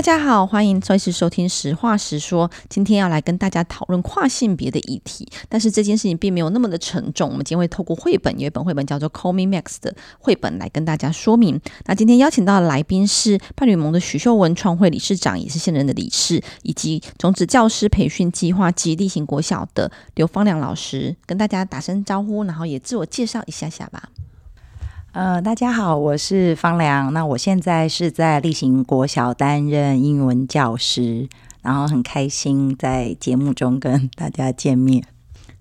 大家好，欢迎再次收听《实话实说》。今天要来跟大家讨论跨性别的议题，但是这件事情并没有那么的沉重。我们今天会透过绘本，有一本绘本叫做《Call Me Max》的绘本来跟大家说明。那今天邀请到的来宾是伴侣盟的许秀文创会理事长，也是现任的理事，以及种子教师培训计划及例行国小的刘芳良老师，跟大家打声招呼，然后也自我介绍一下下吧。呃，大家好，我是方良。那我现在是在例行国小担任英文教师，然后很开心在节目中跟大家见面。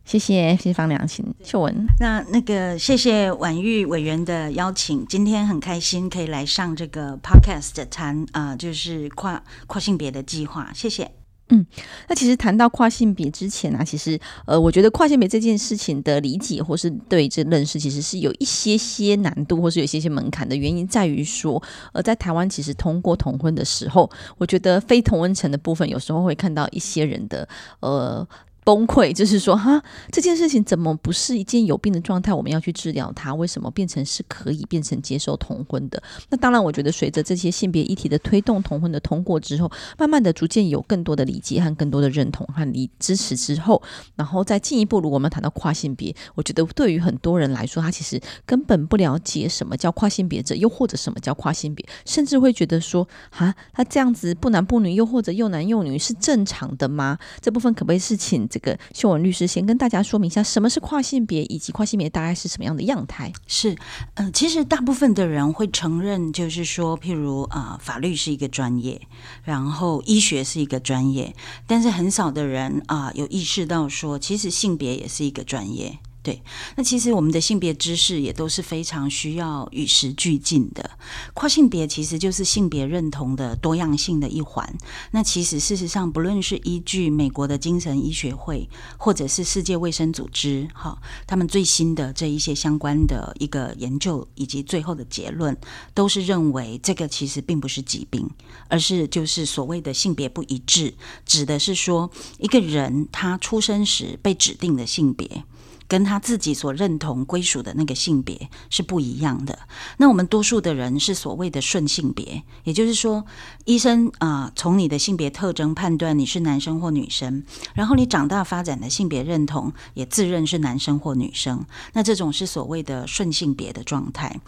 谢谢，谢谢方良，请秀文。那那个，谢谢婉玉委员的邀请，今天很开心可以来上这个 podcast 谈啊、呃，就是跨跨性别的计划。谢谢。嗯，那其实谈到跨性别之前、啊，其实呃，我觉得跨性别这件事情的理解或是对这认识，其实是有一些些难度，或是有一些些门槛的原因，在于说，呃，在台湾其实通过同婚的时候，我觉得非同温层的部分，有时候会看到一些人的呃。崩溃，就是说，哈，这件事情怎么不是一件有病的状态？我们要去治疗它，为什么变成是可以变成接受同婚的？那当然，我觉得随着这些性别议题的推动，同婚的通过之后，慢慢的逐渐有更多的理解和更多的认同和理支持之后，然后再进一步，如果我们谈到跨性别，我觉得对于很多人来说，他其实根本不了解什么叫跨性别者，又或者什么叫跨性别，甚至会觉得说，哈，他这样子不男不女，又或者又男又女是正常的吗？这部分可不可以是请这个秀文律师先跟大家说明一下，什么是跨性别，以及跨性别大概是什么样的样态？是，嗯、其实大部分的人会承认，就是说，譬如啊、法律是一个专业，然后医学是一个专业，但是很少的人啊、有意识到说，其实性别也是一个专业。对，那其实我们的性别知识也都是非常需要与时俱进的。跨性别其实就是性别认同的多样性的一环。那其实事实上，不论是依据美国的精神医学会，或者是世界卫生组织，哈，他们最新的这一些相关的一个研究以及最后的结论，都是认为这个其实并不是疾病，而是就是所谓的性别不一致，指的是说一个人他出生时被指定的性别。跟他自己所认同归属的那个性别是不一样的。那我们多数的人是所谓的顺性别，也就是说，医生啊，从你的性别特征判断你是男生或女生，然后你长大发展的性别认同也自认是男生或女生。那这种是所谓的顺性别的状态。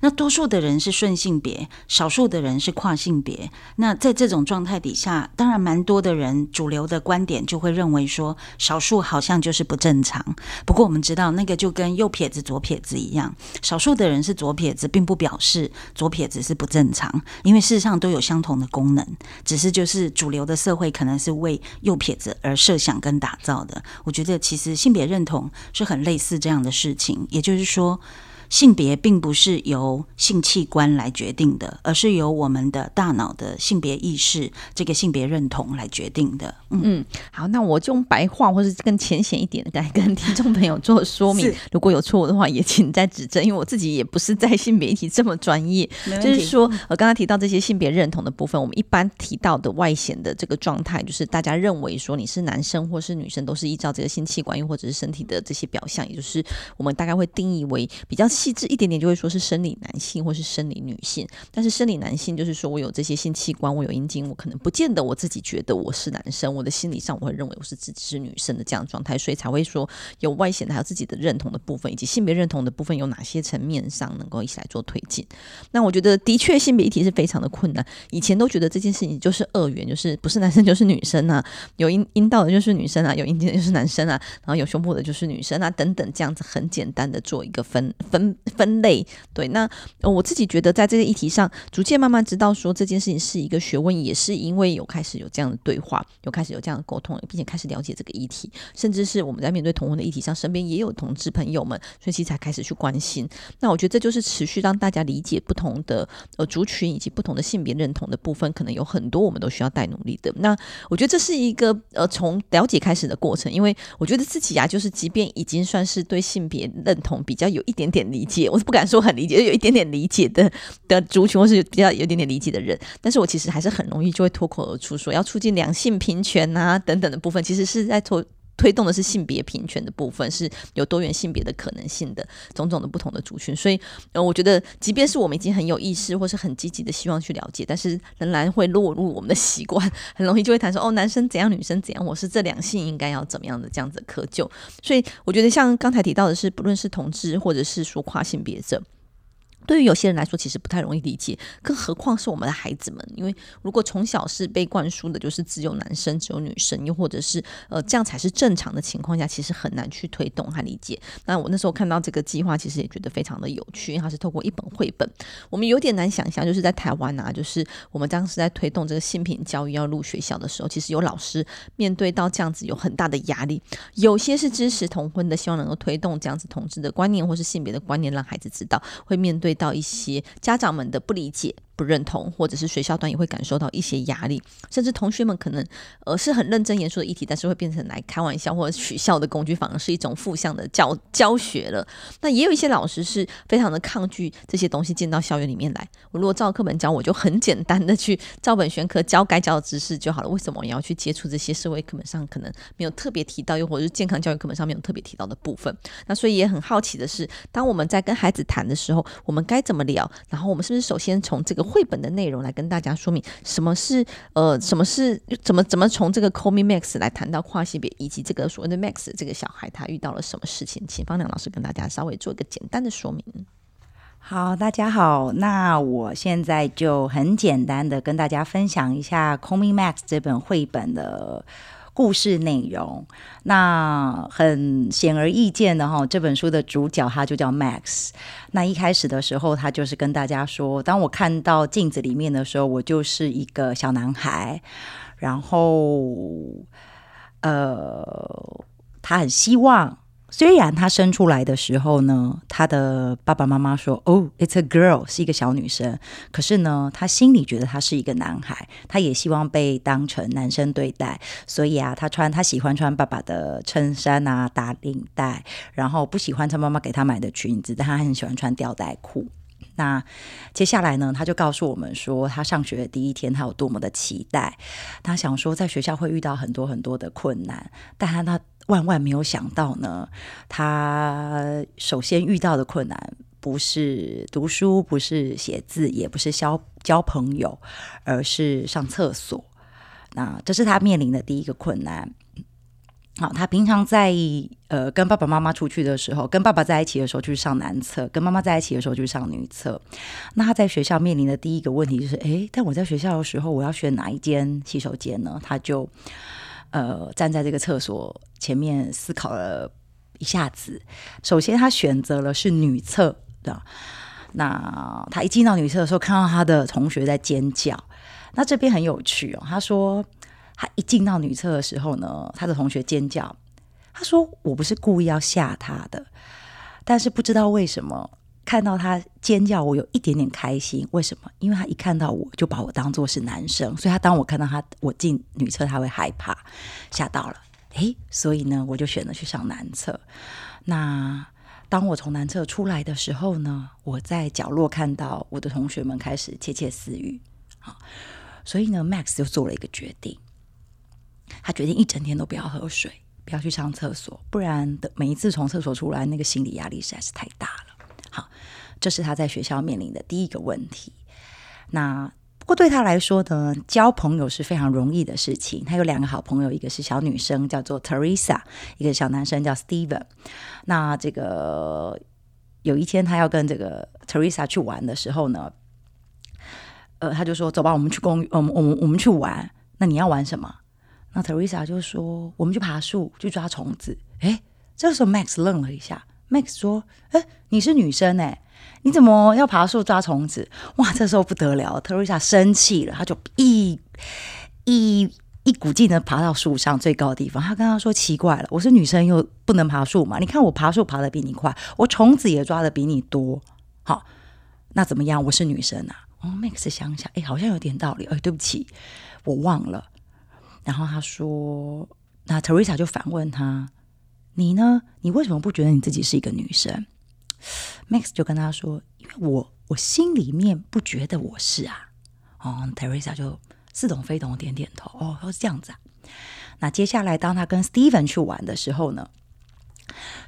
那多数的人是顺性别，少数的人是跨性别。那在这种状态底下，当然蛮多的人主流的观点就会认为说，少数好像就是不正常。不过，我们知道，那个就跟右撇子、左撇子一样，少数的人是左撇子，并不表示左撇子是不正常，因为事实上都有相同的功能，只是就是主流的社会可能是为右撇子而设想跟打造的。我觉得其实性别认同是很类似这样的事情，也就是说。性别并不是由性器官来决定的，而是由我们的大脑的性别意识、这个性别认同来决定的。嗯，嗯好，那我就用白话或是更浅显一点的来跟听众朋友做说明。如果有错误的话，也请再指正，因为我自己也不是在性别议题这么专业。就是说，我刚才提到这些性别认同的部分，我们一般提到的外显的这个状态，就是大家认为说你是男生或是女生，都是依照这个性器官又或者是身体的这些表象，也就是我们大概会定义为比较。细致一点点就会说是生理男性或是生理女性，但是生理男性就是说我有这些性器官，我有阴茎，我可能不见得我自己觉得我是男生，我的心理上我会认为我是自己是女生的这样状态，所以才会说有外显的，还有自己的认同的部分，以及性别认同的部分有哪些层面上能够一起来做推进。那我觉得的确性别议题是非常的困难，以前都觉得这件事情就是二元，就是不是男生就是女生啊，有阴阴道的就是女生啊，有阴茎的就是男生啊，然后有胸部的就是女生啊，等等这样子很简单的做一个分分。分类对，那我自己觉得在这个议题上，逐渐慢慢知道说这件事情是一个学问，也是因为有开始有这样的对话，有开始有这样的沟通，并且开始了解这个议题，甚至是我们在面对同婚的议题上，身边也有同志朋友们，所以其实才开始去关心。那我觉得这就是持续让大家理解不同的呃族群以及不同的性别认同的部分，可能有很多我们都需要带努力的。那我觉得这是一个呃从了解开始的过程，因为我觉得自己啊，就是即便已经算是对性别认同比较有一点点理理解。我是不敢说很理解，有一点点理解的的族群，或是比较有点点理解的人，但是我其实还是很容易就会脱口而出说要促进两性平权啊等等的部分，其实是在脱推动的是性别平权的部分，是有多元性别的可能性的种种的不同的族群。所以，呃，我觉得，即便是我们已经很有意识或是很积极的希望去了解，但是仍然会落入我们的习惯，很容易就会谈说，哦，男生怎样，女生怎样，我是这两性应该要怎么样的这样子的窠臼。所以，我觉得像刚才提到的是，不论是同志或者是说跨性别者。对于有些人来说，其实不太容易理解，更何况是我们的孩子们。因为如果从小是被灌输的，就是只有男生、只有女生，又或者是呃这样才是正常的情况下，其实很难去推动和理解。那我那时候看到这个计划，其实也觉得非常的有趣，因为它是透过一本绘本。我们有点难想象，就是在台湾啊，就是我们当时在推动这个性平教育要入学校的时候，其实有老师面对到这样子有很大的压力。有些是支持同婚的，希望能够推动这样子同志的观念或是性别的观念，让孩子知道会面对到一些家长们的不理解。不认同，或者是学校端也会感受到一些压力，甚至同学们可能呃是很认真严肃的议题，但是会变成来开玩笑或者取笑的工具，反而是一种负向的教 教学了。那也有一些老师是非常的抗拒这些东西进到校园里面来。我如果照课本教，我就很简单的去照本宣科教该教的知识就好了。为什么我要去接触这些社会课本上可能没有特别提到，又或者是健康教育课本上没有特别提到的部分？那所以也很好奇的是，当我们在跟孩子谈的时候，我们该怎么聊？然后我们是不是首先从这个绘本的内容来跟大家说明什么是呃，什么是怎么怎么从这个 Call Me Max 来谈到跨性别，以及这个所谓的 Max 这个小孩他遇到了什么事情？请方良老师跟大家稍微做一个简单的说明。好，大家好，那我现在就很简单的跟大家分享一下 Call Me Max 这本绘本的。故事内容，那很显而易见的哈，这本书的主角他就叫 Max。那一开始的时候，他就是跟大家说，当我看到镜子里面的时候，我就是一个小男孩，然后，呃，他很希望。虽然他生出来的时候呢，他的爸爸妈妈说：“哦，it's a girl，是一个小女生。”可是呢，他心里觉得他是一个男孩，他也希望被当成男生对待。所以啊，他穿他喜欢穿爸爸的衬衫啊，打领带，然后不喜欢穿妈妈给他买的裙子，但他很喜欢穿吊带裤。那接下来呢，他就告诉我们说，他上学的第一天，他有多么的期待。他想说，在学校会遇到很多很多的困难，但他他。万万没有想到呢，他首先遇到的困难不是读书，不是写字，也不是交交朋友，而是上厕所。那这是他面临的第一个困难。好，他平常在呃跟爸爸妈妈出去的时候，跟爸爸在一起的时候就是上男厕，跟妈妈在一起的时候就是上女厕。那他在学校面临的第一个问题就是，诶，但我在学校的时候，我要选哪一间洗手间呢？他就。呃，站在这个厕所前面思考了一下子。首先，他选择了是女厕的。那他一进到女厕的时候，看到他的同学在尖叫。那这边很有趣哦。他说，他一进到女厕的时候呢，他的同学尖叫。他说：“我不是故意要吓他的，但是不知道为什么。”看到他尖叫，我有一点点开心。为什么？因为他一看到我就把我当做是男生，所以他当我看到他我进女厕，他会害怕，吓到了。诶，所以呢，我就选择去上男厕。那当我从男厕出来的时候呢，我在角落看到我的同学们开始窃窃私语。好，所以呢，Max 就做了一个决定，他决定一整天都不要喝水，不要去上厕所，不然的每一次从厕所出来，那个心理压力实在是太大了。好，这是他在学校面临的第一个问题。那不过对他来说呢，交朋友是非常容易的事情。他有两个好朋友，一个是小女生叫做 Teresa，一个小男生叫 Steven。那这个有一天他要跟这个 Teresa 去玩的时候呢，呃，他就说：“走吧，我们去公，我们我们我们去玩。那你要玩什么？”那 Teresa 就说：“我们去爬树，去抓虫子。”哎，这个时候 Max 愣了一下。Max 说：“哎，你是女生哎，你怎么要爬树抓虫子？哇，这时候不得了，Teresa 生气了，他就一一一股劲的爬到树上最高的地方。他跟他说：奇怪了，我是女生又不能爬树嘛？你看我爬树爬的比你快，我虫子也抓的比你多。好，那怎么样？我是女生啊。哦，Max 想想，哎，好像有点道理。哎，对不起，我忘了。然后他说，那 Teresa 就反问他。”你呢？你为什么不觉得你自己是一个女生？Max 就跟他说：“因为我我心里面不觉得我是啊。”哦，Teresa 就似懂非懂，点点头。哦，是这样子啊。那接下来当他跟 Steven 去玩的时候呢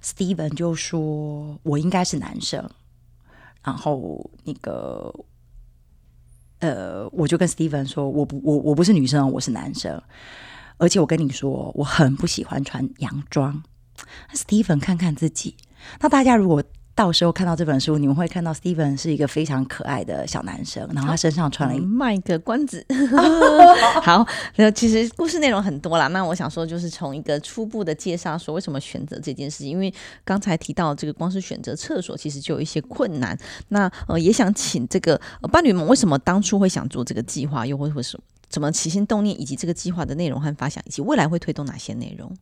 ，Steven 就说我应该是男生，然后那个呃，我就跟 Steven 说我不我我不是女生，我是男生，而且我跟你说我很不喜欢穿洋装。Steven 看看自己，那大家如果。到时候看到这本书，你们会看到 Steven 是一个非常可爱的小男生，然后他身上穿了一卖个关子。好，那其实故事内容很多啦。那我想说，就是从一个初步的介绍，说为什么选择这件事情。因为刚才提到这个，光是选择厕所，其实就有一些困难。那呃，也想请这个伴侣们，为什么当初会想做这个计划，又会会什么怎么起心动念，以及这个计划的内容和发想，以及未来会推动哪些内容？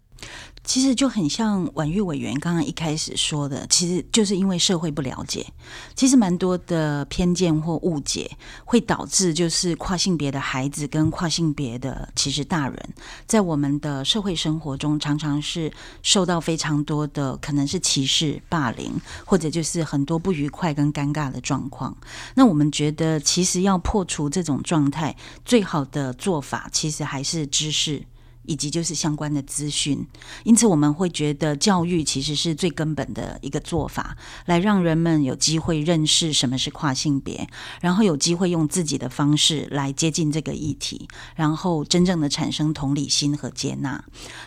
其实就很像婉玉委员刚刚一开始说的，其实就是因为社会不了解，其实蛮多的偏见或误解会导致，就是跨性别的孩子跟跨性别的其实大人，在我们的社会生活中，常常是受到非常多的可能是歧视、霸凌，或者就是很多不愉快跟尴尬的状况。那我们觉得，其实要破除这种状态，最好的做法，其实还是知识。以及就是相关的资讯，因此我们会觉得教育其实是最根本的一个做法，来让人们有机会认识什么是跨性别，然后有机会用自己的方式来接近这个议题，然后真正的产生同理心和接纳。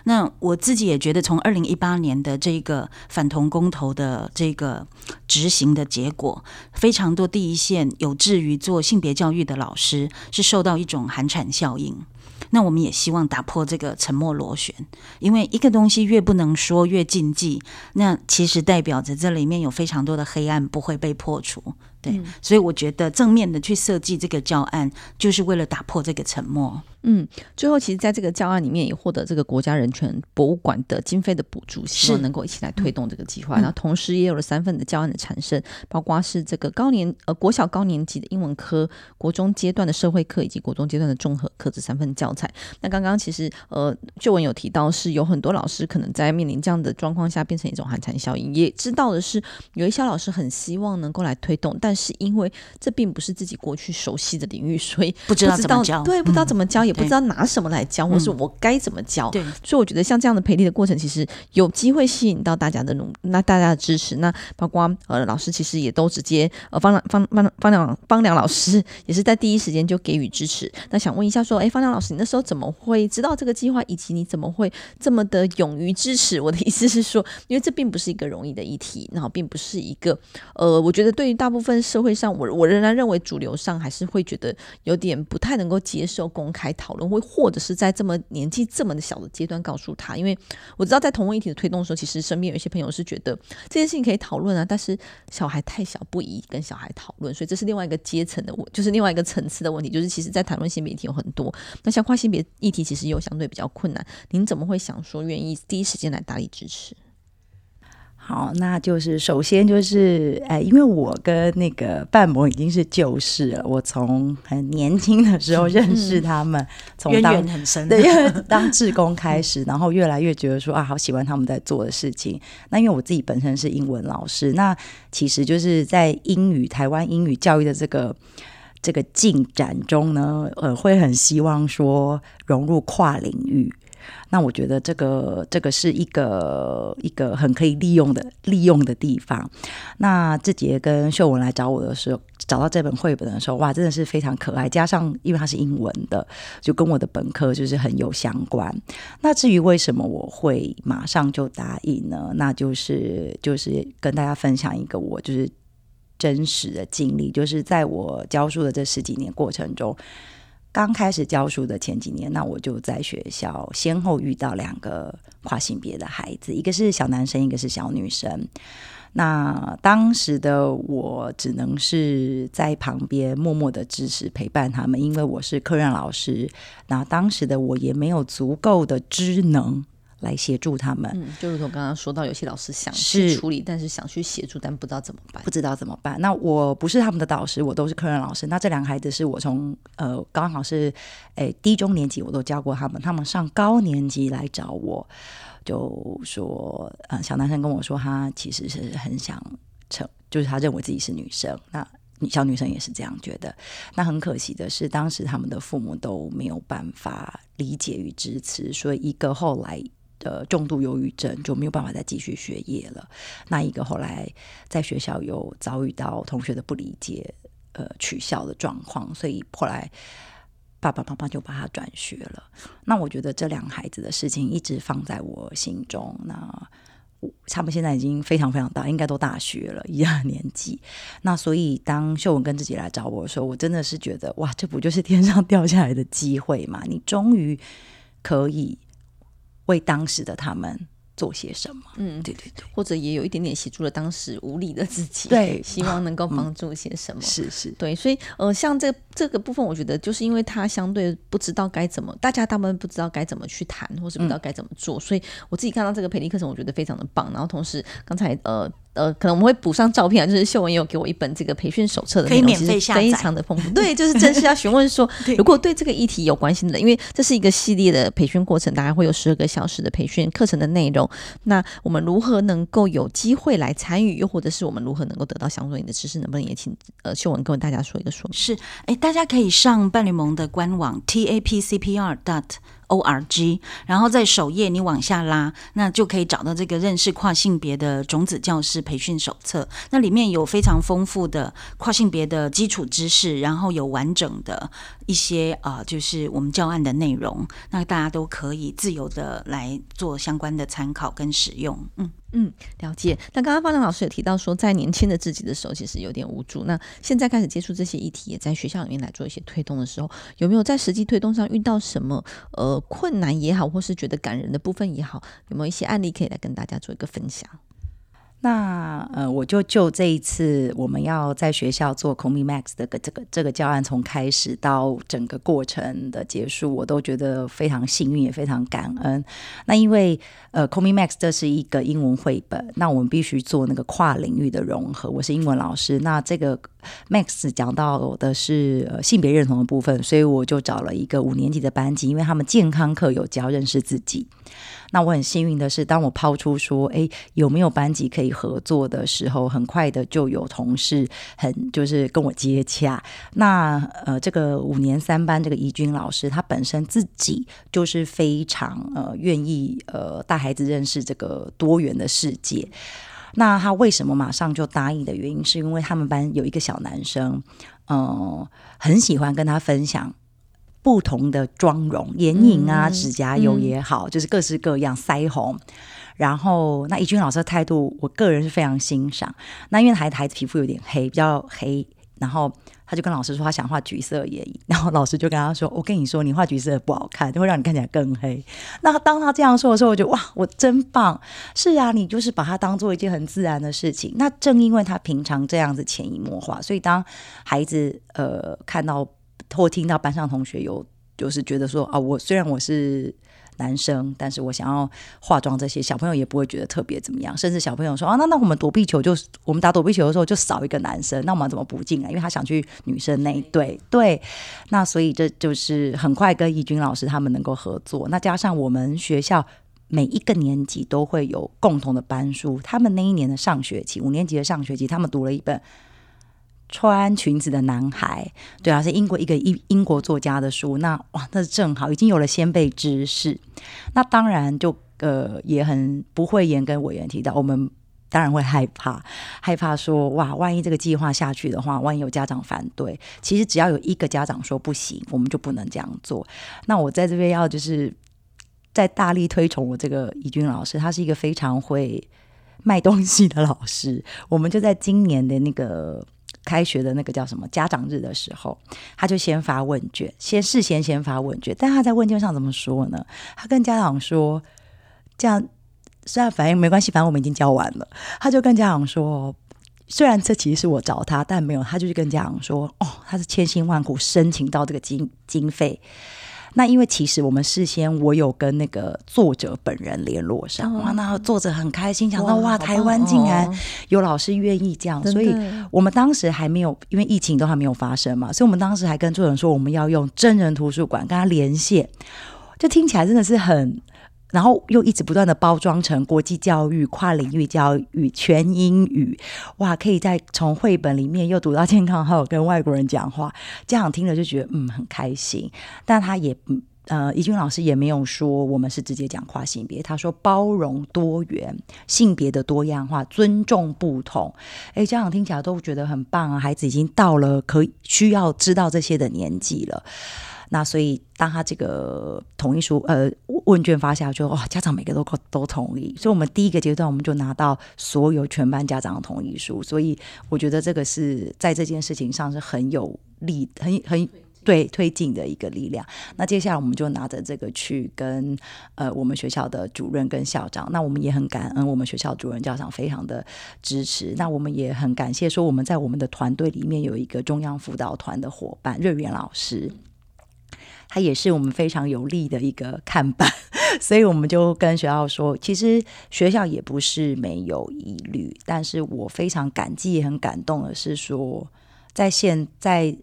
那我自己也觉得，从二零一八年的这个反同公投的这个执行的结果，非常多第一线有志于做性别教育的老师是受到一种寒蝉效应。那我们也希望打破这个沉默螺旋，因为一个东西越不能说越禁忌，那其实代表着这里面有非常多的黑暗不会被破除。对，嗯、所以我觉得正面的去设计这个教案，就是为了打破这个沉默。嗯，最后其实在这个教案里面也获得这个国家人权博物馆的经费的补助，希望能够一起来推动这个计划。然后同时也有了三份的教案的产生，包括是这个高年呃国小高年级的英文科、国中阶段的社会课以及国中阶段的综合课这三份教材。那刚刚其实呃旧文有提到是有很多老师可能在面临这样的状况下变成一种寒蝉效应，也知道的是有一些老师很希望能够来推动，但是因为这并不是自己过去熟悉的领域，所以不知道，怎么教，对，不知道怎么教。嗯也不知道拿什么来教，或是我该怎么教。对，所以我觉得像这样的培力的过程，其实有机会吸引到大家的努，那大家的支持。那包括呃老师，其实也都直接呃方良方方方良方良老师也是在第一时间就给予支持。那想问一下，说，哎，方良老师，你那时候怎么会知道这个计划，以及你怎么会这么的勇于支持？我的意思是说，因为这并不是一个容易的议题，然后并不是一个呃，我觉得对于大部分社会上，我我仍然认为主流上还是会觉得有点不太能够接受公开讨论，会或者是在这么年纪这么的小的阶段告诉他，因为我知道在同婚议题的推动的时候，其实身边有一些朋友是觉得这件事情可以讨论啊，但是小孩太小不宜跟小孩讨论，所以这是另外一个阶层的问，就是另外一个层次的问题，就是其实在谈论性别议题有很多，那像跨性别议题其实又相对比较困难，您怎么会想说愿意第一时间来大力支持？好，那就是首先就是，哎，因为我跟那个半魔已经是旧识了，我从很年轻的时候认识他们，从当很深，对，当志工开始，然后越来越觉得说啊，好喜欢他们在做的事情。那因为我自己本身是英文老师，那其实就是在英语台湾英语教育的这个这个进展中呢，呃，会很希望说融入跨领域。那我觉得这个这个是一个一个很可以利用的利用的地方。那志杰跟秀文来找我的时候，找到这本绘本的时候，哇，真的是非常可爱。加上因为它是英文的，就跟我的本科就是很有相关。那至于为什么我会马上就答应呢？那就是就是跟大家分享一个我就是真实的经历，就是在我教书的这十几年过程中。刚开始教书的前几年，那我就在学校先后遇到两个跨性别的孩子，一个是小男生，一个是小女生。那当时的我只能是在旁边默默的支持陪伴他们，因为我是科任老师。那当时的我也没有足够的知能。来协助他们，嗯，就如同刚刚说到，有些老师想去处理，是但是想去协助，但不知道怎么办，不知道怎么办。那我不是他们的导师，我都是客人老师。那这两个孩子是我从呃刚好是诶低中年级我都教过他们，他们上高年级来找我，就说呃小男生跟我说他其实是很想成，就是他认为自己是女生。那小女生也是这样觉得。那很可惜的是，当时他们的父母都没有办法理解与支持，所以一个后来的重度忧郁症就没有办法再继续学业了。那一个后来在学校又遭遇到同学的不理解，呃，取笑的状况，所以后来爸爸妈妈就把他转学了。那我觉得这两个孩子的事情一直放在我心中。那他们现在已经非常非常大，应该都大学了一样的年纪。那所以当秀文跟自己来找我的时候，我真的是觉得哇，这不就是天上掉下来的机会吗？你终于可以为当时的他们。做些什么？嗯，对对对，或者也有一点点协助了当时无力的自己，对，希望能够帮助些什么？嗯、是是，对，所以呃，像这这个部分，我觉得就是因为他相对不知道该怎么，大家他们不知道该怎么去谈，或是不知道该怎么做，嗯、所以我自己看到这个培力课程，我觉得非常的棒。然后同时，刚才呃。呃，可能我们会补上照片啊，就是秀文也有给我一本这个培训手册的内容，可以免费下载，非常的丰富。对，就是正式要询问说，如果对这个议题有关心的，因为这是一个系列的培训过程，大概会有十二个小时的培训课程的内容。那我们如何能够有机会来参与，又或者是我们如何能够得到相对应的知识，能不能也请呃秀文跟大家说一个说明？是，哎，大家可以上伴侣盟的官网 tapcpr dot。O R G，然后在首页你往下拉，那就可以找到这个认识跨性别的种子教师培训手册。那里面有非常丰富的跨性别的基础知识，然后有完整的一些啊、就是我们教案的内容。那大家都可以自由的来做相关的参考跟使用。嗯。嗯，了解。那刚刚方亮老师也提到说，在年轻的自己的时候，其实有点无助。那现在开始接触这些议题，也在学校里面来做一些推动的时候，有没有在实际推动上遇到什么呃困难也好，或是觉得感人的部分也好，有没有一些案例可以来跟大家做一个分享？那呃，我就就这一次我们要在学校做 Call Me Max 的个这个这个教案，从开始到整个过程的结束，我都觉得非常幸运，也非常感恩。那因为呃，Call Me Max 这是一个英文绘本，那我们必须做那个跨领域的融合。我是英文老师，那这个 Max 讲到的是、呃、性别认同的部分，所以我就找了一个五年级的班级，因为他们健康课有教认识自己。那我很幸运的是，当我抛出说，哎，有没有班级可以合作的时候，很快的就有同事很就是跟我接洽。那呃，这个五年三班这个怡君老师，他本身自己就是非常呃愿意呃带孩子认识这个多元的世界。那他为什么马上就答应的原因，是因为他们班有一个小男生，嗯、很喜欢跟他分享。不同的妆容，眼影啊，指甲油也好，嗯、就是各式各样腮红。然后，那怡君老师的态度，我个人是非常欣赏。那因为孩子孩子皮肤有点黑，比较黑，然后他就跟老师说他想画橘色眼影，然后老师就跟他说：“我跟你说，你画橘色不好看，就会让你看起来更黑。”那当他这样说的时候，我就哇，我真棒！是啊，你就是把它当做一件很自然的事情。那正因为他平常这样子潜移默化，所以当孩子呃看到。或听到班上同学有就是觉得说啊，我虽然我是男生，但是我想要化妆，这些小朋友也不会觉得特别怎么样。甚至小朋友说啊，那那我们躲避球就我们打躲避球的时候就少一个男生，那我们怎么补进来？因为他想去女生那一队。对，那所以这就是很快跟怡君老师他们能够合作。那加上我们学校每一个年级都会有共同的班书，他们那一年的上学期五年级的上学期，他们读了一本。穿裙子的男孩，对啊，是英国一个英英国作家的书。那哇，那正好已经有了先辈知识。那当然就呃也很不讳言跟委员提到，我们当然会害怕，害怕说哇，万一这个计划下去的话，万一有家长反对，其实只要有一个家长说不行，我们就不能这样做。那我在这边要就是在大力推崇我这个怡君老师，他是一个非常会卖东西的老师。我们就在今年的那个。开学的那个叫什么家长日的时候，他就先发问卷，先事先先发问卷。但他在问卷上怎么说呢？他跟家长说：“这样虽然反应没关系，反正我们已经教完了。”他就跟家长说：“虽然这其实是我找他，但没有。”他就是跟家长说：“哦，他是千辛万苦申请到这个经经费。”那因为其实我们事先我有跟那个作者本人联络上，哇，那作者很开心，想到哇，台湾竟然有老师愿意这样，所以我们当时还没有，因为疫情都还没有发生嘛，所以我们当时还跟作者说我们要用真人图书馆跟他连线，就听起来真的是很然后又一直不断的包装成国际教育、跨领域教育、全英语，哇，可以在从绘本里面又读到健康，还有跟外国人讲话，家长听了就觉得嗯很开心。但他也呃，怡君老师也没有说我们是直接讲跨性别，他说包容多元性别的多样化，尊重不同。哎，家长听起来都觉得很棒啊，孩子已经到了可以需要知道这些的年纪了。那所以，当他这个同意书呃问卷发下去，哇，家长每个都都同意，所以我们第一个阶段我们就拿到所有全班家长的同意书，所以我觉得这个是在这件事情上是很有力、很很对推进的一个力量。那接下来我们就拿着这个去跟呃我们学校的主任跟校长，那我们也很感恩我们学校主任校长非常的支持，那我们也很感谢说我们在我们的团队里面有一个中央辅导团的伙伴瑞元老师。他也是我们非常有利的一个看板，所以我们就跟学校说，其实学校也不是没有疑虑，但是我非常感激也很感动的是说，在现在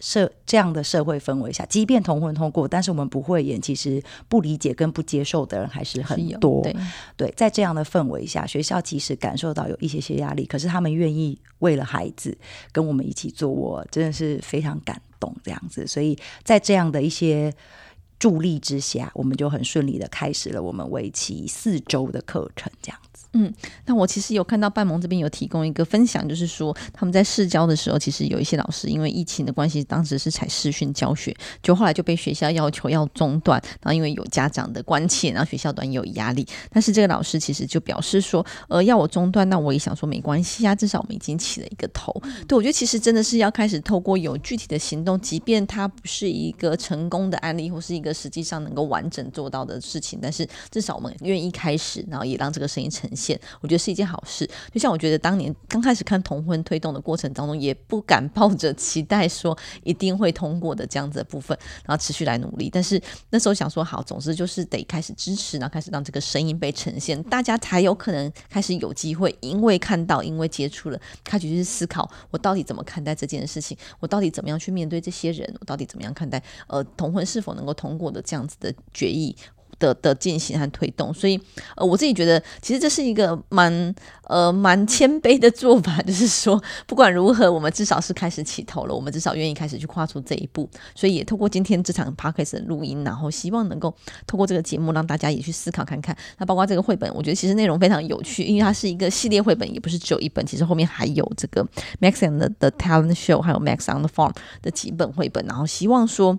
社这样的社会氛围下，即便同婚通过，但是我们不会演，其实不理解跟不接受的人还是很多。对，对，在这样的氛围下，学校其实感受到有一些些压力，可是他们愿意为了孩子跟我们一起做，我真的是非常感动这样子。所以在这样的一些助力之下，我们就很顺利的开始了我们为期四周的课程，这样子。嗯，那我其实有看到半萌这边有提供一个分享，就是说他们在试教的时候，其实有一些老师因为疫情的关系，当时是采视讯教学，就后来就被学校要求要中断，然后因为有家长的关切，然后学校端也有压力，但是这个老师其实就表示说，呃，要我中断，那我也想说没关系啊，至少我们已经起了一个头。对，我觉得其实真的是要开始透过有具体的行动，即便它不是一个成功的案例，或是一个实际上能够完整做到的事情，但是至少我们愿意开始，然后也让这个声音呈现。我觉得是一件好事，就像我觉得当年刚开始看同婚推动的过程当中，也不敢抱着期待说一定会通过的这样子的部分，然后持续来努力。但是那时候想说，好，总之就是得开始支持，然后开始让这个声音被呈现，大家才有可能开始有机会，因为看到，因为接触了，开始去思考，我到底怎么看待这件事情，我到底怎么样去面对这些人，我到底怎么样看待呃同婚是否能够通通过的这样子的决议。的的进行和推动，所以呃，我自己觉得其实这是一个蛮呃蛮谦卑的做法，就是说 不管如何，我们至少是开始起头了，我们至少愿意开始去跨出这一步。所以也透过今天这场 Podcast 的录音，然后希望能够透过这个节目让大家也去思考看看。那包括这个绘本，我觉得其实内容非常有趣，因为它是一个系列绘本，也不是只有一本，其实后面还有这个 Max and the Talent Show，还有 Max on the Farm 的几本绘本，然后希望说。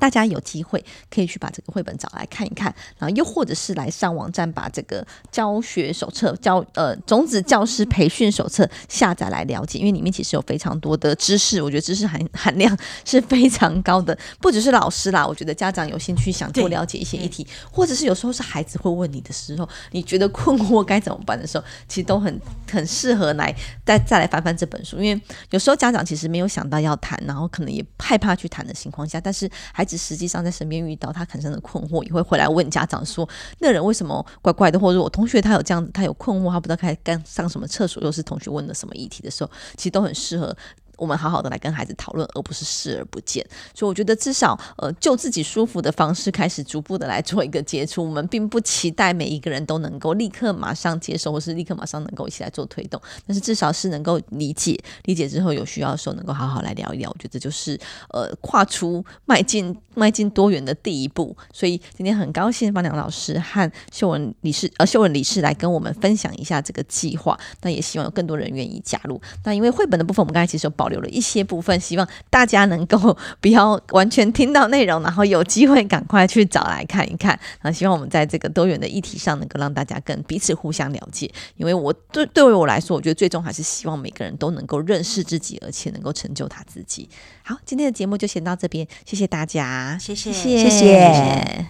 大家有机会可以去把这个绘本找来看一看，然后又或者是来上网站把这个教学手册教呃种子教师培训手册下载来了解，因为里面其实有非常多的知识，我觉得知识含含量是非常高的。不只是老师啦，我觉得家长有兴趣想多了解一些议题，或者是有时候是孩子会问你的时候，你觉得困惑该怎么办的时候，其实都很很适合来再再来翻翻这本书，因为有时候家长其实没有想到要谈，然后可能也害怕去谈的情况下，但是孩实际上在身边遇到他产生的困惑，也会回来问家长说：“那人为什么怪怪的？”或者我同学他有这样子，他有困惑，他不知道该该上什么厕所，又是同学问了什么议题的时候，其实都很适合。我们好好的来跟孩子讨论，而不是视而不见。所以我觉得至少呃，就自己舒服的方式开始逐步的来做一个接触。我们并不期待每一个人都能够立刻马上接受，或是立刻马上能够一起来做推动。但是至少是能够理解，理解之后有需要的时候能够好好来聊一聊。我觉得这就是呃，跨出迈进迈进多元的第一步。所以今天很高兴方良老师和秀文理事呃秀文理事来跟我们分享一下这个计划。那也希望有更多人愿意加入。那因为绘本的部分，我们刚才其实有保。留了一些部分，希望大家能够不要完全听到内容，然后有机会赶快去找来看一看。然后希望我们在这个多元的议题上，能够让大家更彼此互相了解。因为我对对于我来说，我觉得最终还是希望每个人都能够认识自己，而且能够成就他自己。好，今天的节目就先到这边，谢谢大家，谢谢，谢谢。谢谢。